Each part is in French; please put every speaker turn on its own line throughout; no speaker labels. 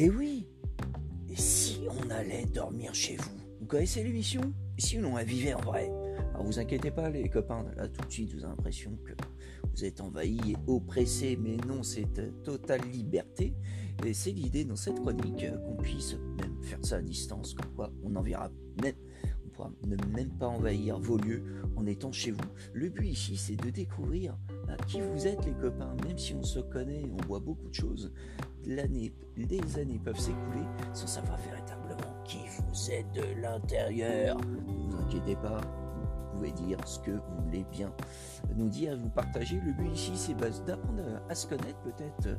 Et oui, et si on allait dormir chez vous? Vous connaissez l'émission? Et si on vivait en vrai Alors vous inquiétez pas les copains, là tout de suite vous avez l'impression que vous êtes envahi et oppressé, mais non, c'est totale liberté. Et c'est l'idée dans cette chronique qu'on puisse même faire ça à distance, comme quoi on enverra même, on pourra ne même pas envahir vos lieux en étant chez vous. Le but ici, c'est de découvrir bah, qui vous êtes les copains, même si on se connaît, on voit beaucoup de choses. L'année, les années peuvent s'écouler sans savoir véritablement qui vous êtes de l'intérieur. Ne vous inquiétez pas, pouvez dire ce que vous voulez bien nous dire, vous partager. Le but ici, c'est d'apprendre à se connaître peut-être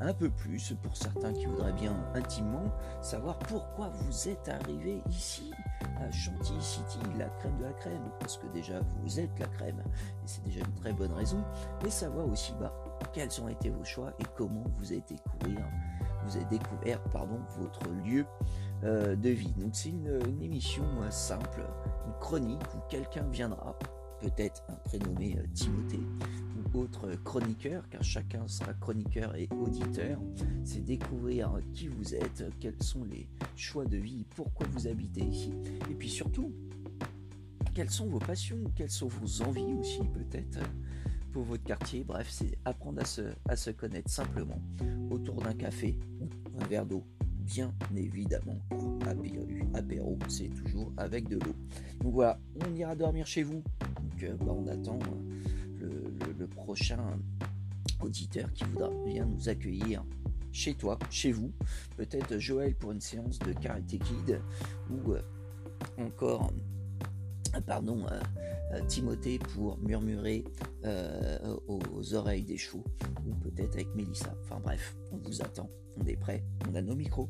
un peu plus pour certains qui voudraient bien intimement savoir pourquoi vous êtes arrivé ici à Chantilly City, la crème de la crème, parce que déjà vous êtes la crème et c'est déjà une très bonne raison, mais savoir aussi bas quels ont été vos choix et comment vous avez découvert, vous avez découvert pardon, votre lieu euh, de vie. Donc c'est une, émission simple, une chronique où quelqu'un viendra, peut-être un prénommé euh, Timothée ou autre chroniqueur, car chacun sera chroniqueur et auditeur. C'est découvrir qui vous êtes, quels sont les choix de vie, pourquoi vous habitez ici, et puis surtout quelles sont vos passions, quelles sont vos envies aussi peut-être pour votre quartier. Bref, c'est apprendre à se, connaître simplement autour d'un café ou un verre d'eau bien évidemment. Apéro, c'est toujours avec de l'eau. Donc voilà, on ira dormir chez vous. Donc euh, bah, on attend euh, le, prochain auditeur qui voudra bien nous accueillir chez toi, chez vous. Peut-être Joël pour une séance de Karate Kid ou euh, encore pardon, Timothée pour murmurer aux oreilles des chevaux, ou peut-être avec Mélissa. Enfin bref, on vous attend, on est prêt, on a nos micros.